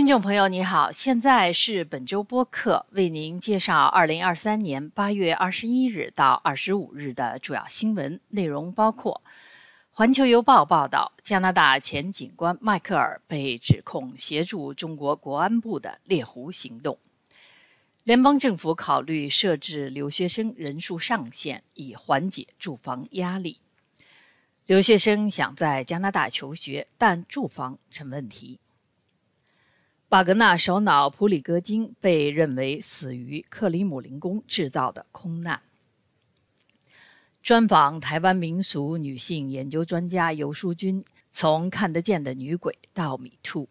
听众朋友，你好，现在是本周播客，为您介绍二零二三年八月二十一日到二十五日的主要新闻内容，包括：《环球邮报》报道，加拿大前警官迈克尔被指控协助中国国安部的猎狐行动；联邦政府考虑设置留学生人数上限，以缓解住房压力；留学生想在加拿大求学，但住房成问题。瓦格纳首脑普里戈金被认为死于克里姆林宫制造的空难。专访台湾民俗女性研究专家尤淑君，从看得见的女鬼到米兔。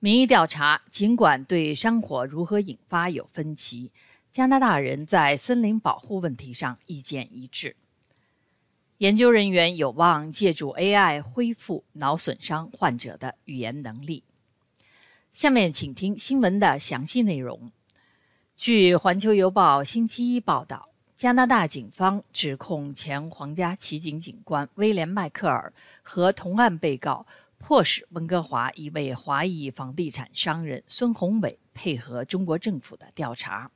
民意调查，尽管对山火如何引发有分歧，加拿大人在森林保护问题上意见一致。研究人员有望借助 AI 恢复脑损伤患者的语言能力。下面请听新闻的详细内容。据《环球邮报》星期一报道，加拿大警方指控前皇家骑警警官威廉·迈克尔和同案被告迫使温哥华一位华裔房地产商人孙宏伟配合中国政府的调查。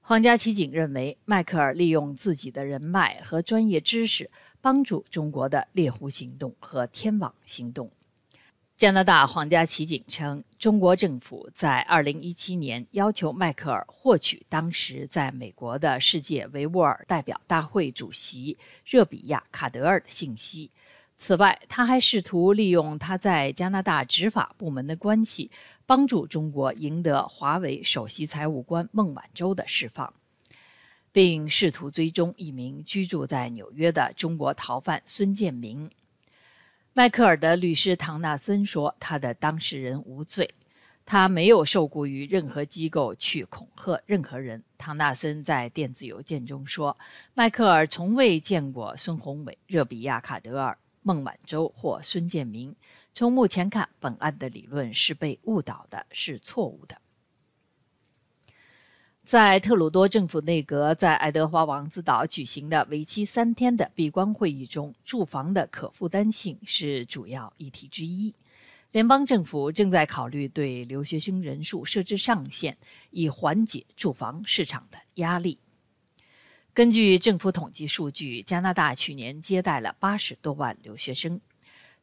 皇家骑警认为，迈克尔利用自己的人脉和专业知识，帮助中国的猎狐行动和天网行动。加拿大皇家骑警称，中国政府在2017年要求迈克尔获取当时在美国的世界维吾尔代表大会主席热比亚·卡德尔的信息。此外，他还试图利用他在加拿大执法部门的关系，帮助中国赢得华为首席财务官孟晚舟的释放，并试图追踪一名居住在纽约的中国逃犯孙建明。迈克尔的律师唐纳森说：“他的当事人无罪，他没有受雇于任何机构去恐吓任何人。”唐纳森在电子邮件中说：“迈克尔从未见过孙宏伟、热比亚·卡德尔、孟晚舟或孙建明。从目前看，本案的理论是被误导的，是错误的。”在特鲁多政府内阁在爱德华王子岛举行的为期三天的闭关会议中，住房的可负担性是主要议题之一。联邦政府正在考虑对留学生人数设置上限，以缓解住房市场的压力。根据政府统计数据，加拿大去年接待了八十多万留学生。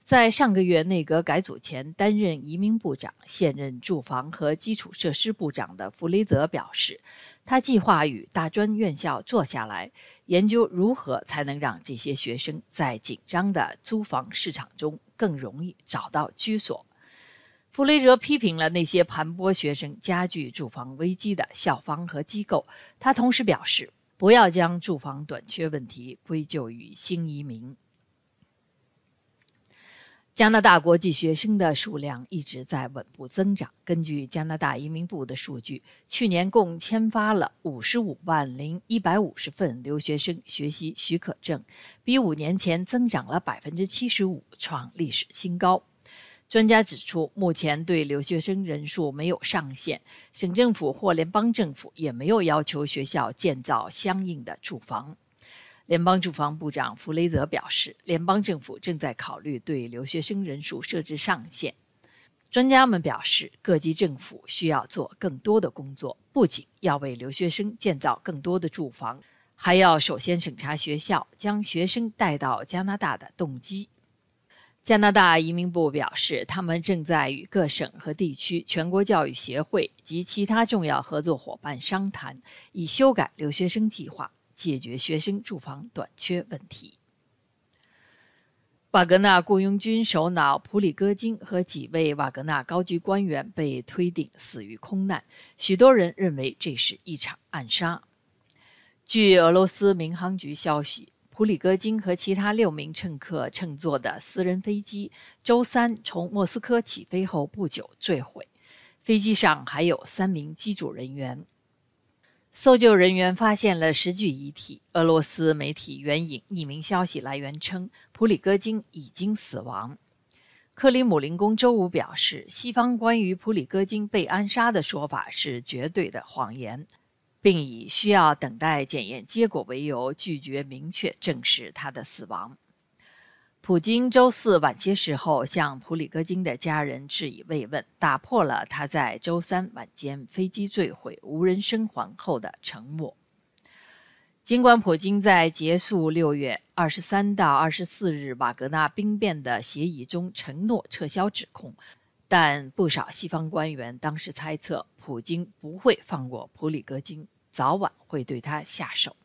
在上个月内阁改组前，担任移民部长、现任住房和基础设施部长的弗雷泽表示，他计划与大专院校坐下来，研究如何才能让这些学生在紧张的租房市场中更容易找到居所。弗雷泽批评了那些盘剥学生、加剧住房危机的校方和机构。他同时表示，不要将住房短缺问题归咎于新移民。加拿大国际学生的数量一直在稳步增长。根据加拿大移民部的数据，去年共签发了五十五万零一百五十份留学生学习许可证，比五年前增长了百分之七十五，创历史新高。专家指出，目前对留学生人数没有上限，省政府或联邦政府也没有要求学校建造相应的住房。联邦住房部长弗雷泽表示，联邦政府正在考虑对留学生人数设置上限。专家们表示，各级政府需要做更多的工作，不仅要为留学生建造更多的住房，还要首先审查学校将学生带到加拿大的动机。加拿大移民部表示，他们正在与各省和地区全国教育协会及其他重要合作伙伴商谈，以修改留学生计划。解决学生住房短缺问题。瓦格纳雇佣军首脑普里戈金和几位瓦格纳高级官员被推定死于空难，许多人认为这是一场暗杀。据俄罗斯民航局消息，普里戈金和其他六名乘客乘坐的私人飞机周三从莫斯科起飞后不久坠毁，飞机上还有三名机组人员。搜救人员发现了十具遗体。俄罗斯媒体援引匿名消息来源称，普里戈金已经死亡。克里姆林宫周五表示，西方关于普里戈金被暗杀的说法是绝对的谎言，并以需要等待检验结果为由，拒绝明确证实他的死亡。普京周四晚些时候向普里戈金的家人致以慰问，打破了他在周三晚间飞机坠毁、无人生还后的沉默。尽管普京在结束六月二十三到二十四日瓦格纳兵变的协议中承诺撤销指控，但不少西方官员当时猜测，普京不会放过普里戈金，早晚会对他下手。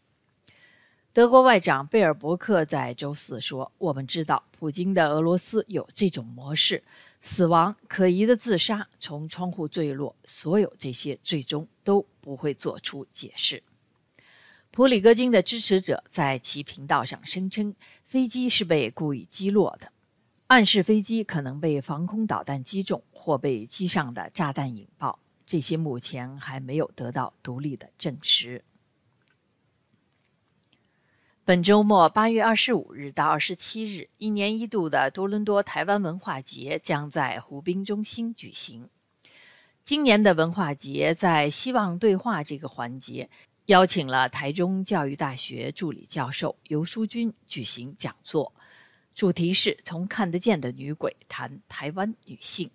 德国外长贝尔伯克在周四说：“我们知道，普京的俄罗斯有这种模式：死亡、可疑的自杀、从窗户坠落，所有这些最终都不会做出解释。”普里戈金的支持者在其频道上声称，飞机是被故意击落的，暗示飞机可能被防空导弹击中或被机上的炸弹引爆。这些目前还没有得到独立的证实。本周末，八月二十五日到二十七日，一年一度的多伦多台湾文化节将在湖滨中心举行。今年的文化节在“希望对话”这个环节，邀请了台中教育大学助理教授游淑君举行讲座，主题是从看得见的女鬼谈台湾女性。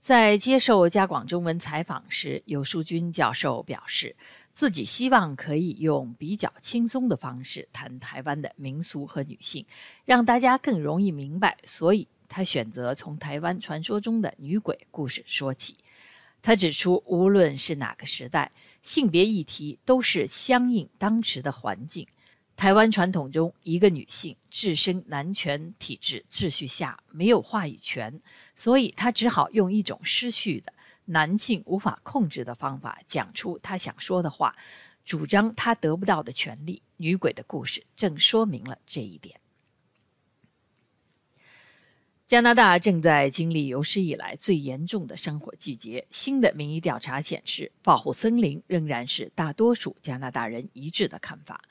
在接受加广中文采访时，游淑君教授表示。自己希望可以用比较轻松的方式谈台湾的民俗和女性，让大家更容易明白。所以他选择从台湾传说中的女鬼故事说起。他指出，无论是哪个时代，性别议题都是相应当时的环境。台湾传统中，一个女性置身男权体制秩序下，没有话语权，所以她只好用一种失序的。男性无法控制的方法，讲出她想说的话，主张她得不到的权利。女鬼的故事正说明了这一点。加拿大正在经历有史以来最严重的山火季节。新的民意调查显示，保护森林仍然是大多数加拿大人一致的看法。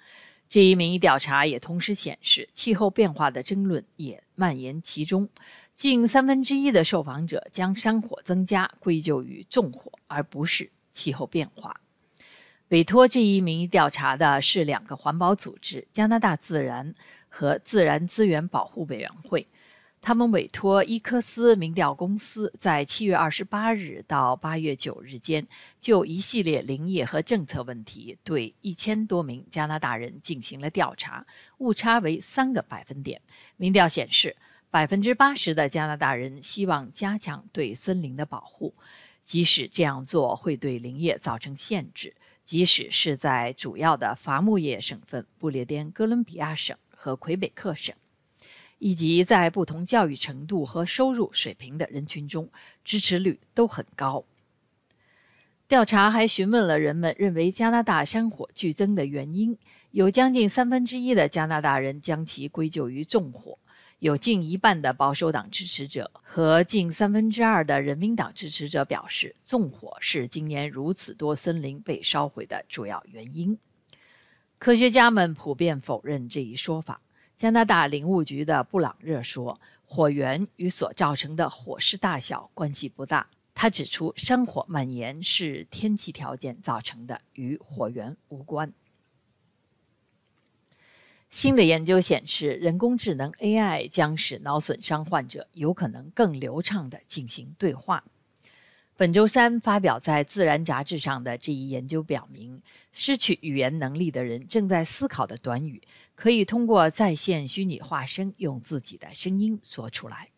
这一民意调查也同时显示，气候变化的争论也蔓延其中。近三分之一的受访者将山火增加归咎于重火，而不是气候变化。委托这一民意调查的是两个环保组织——加拿大自然和自然资源保护委员会。他们委托伊科斯民调公司在七月二十八日到八月九日间，就一系列林业和政策问题，对一千多名加拿大人进行了调查，误差为三个百分点。民调显示。百分之八十的加拿大人希望加强对森林的保护，即使这样做会对林业造成限制，即使是在主要的伐木业省份不列颠哥伦比亚省和魁北克省，以及在不同教育程度和收入水平的人群中，支持率都很高。调查还询问了人们认为加拿大山火剧增的原因，有将近三分之一的加拿大人将其归咎于纵火。有近一半的保守党支持者和近三分之二的人民党支持者表示，纵火是今年如此多森林被烧毁的主要原因。科学家们普遍否认这一说法。加拿大林务局的布朗热说，火源与所造成的火势大小关系不大。他指出，山火蔓延是天气条件造成的，与火源无关。新的研究显示，人工智能 AI 将使脑损伤患者有可能更流畅地进行对话。本周三发表在《自然》杂志上的这一研究表明，失去语言能力的人正在思考的短语，可以通过在线虚拟化身用自己的声音说出来。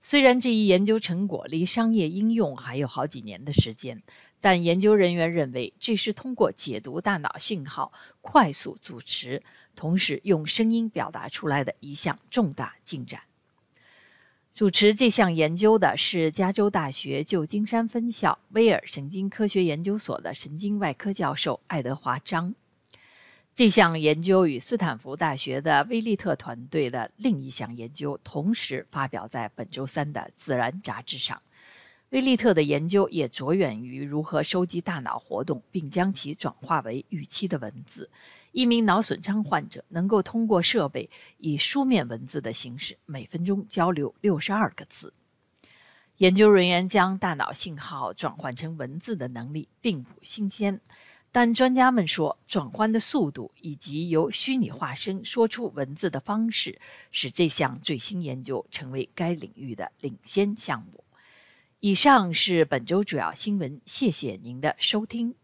虽然这一研究成果离商业应用还有好几年的时间，但研究人员认为这是通过解读大脑信号快速组织。同时用声音表达出来的一项重大进展。主持这项研究的是加州大学旧金山分校威尔神经科学研究所的神经外科教授爱德华·张。这项研究与斯坦福大学的威利特团队的另一项研究同时发表在本周三的《自然》杂志上。威利特的研究也着眼于如何收集大脑活动，并将其转化为预期的文字。一名脑损伤患者能够通过设备以书面文字的形式，每分钟交流六十二个字。研究人员将大脑信号转换成文字的能力并不新鲜，但专家们说，转换的速度以及由虚拟化身说出文字的方式，使这项最新研究成为该领域的领先项目。以上是本周主要新闻谢谢您的收听。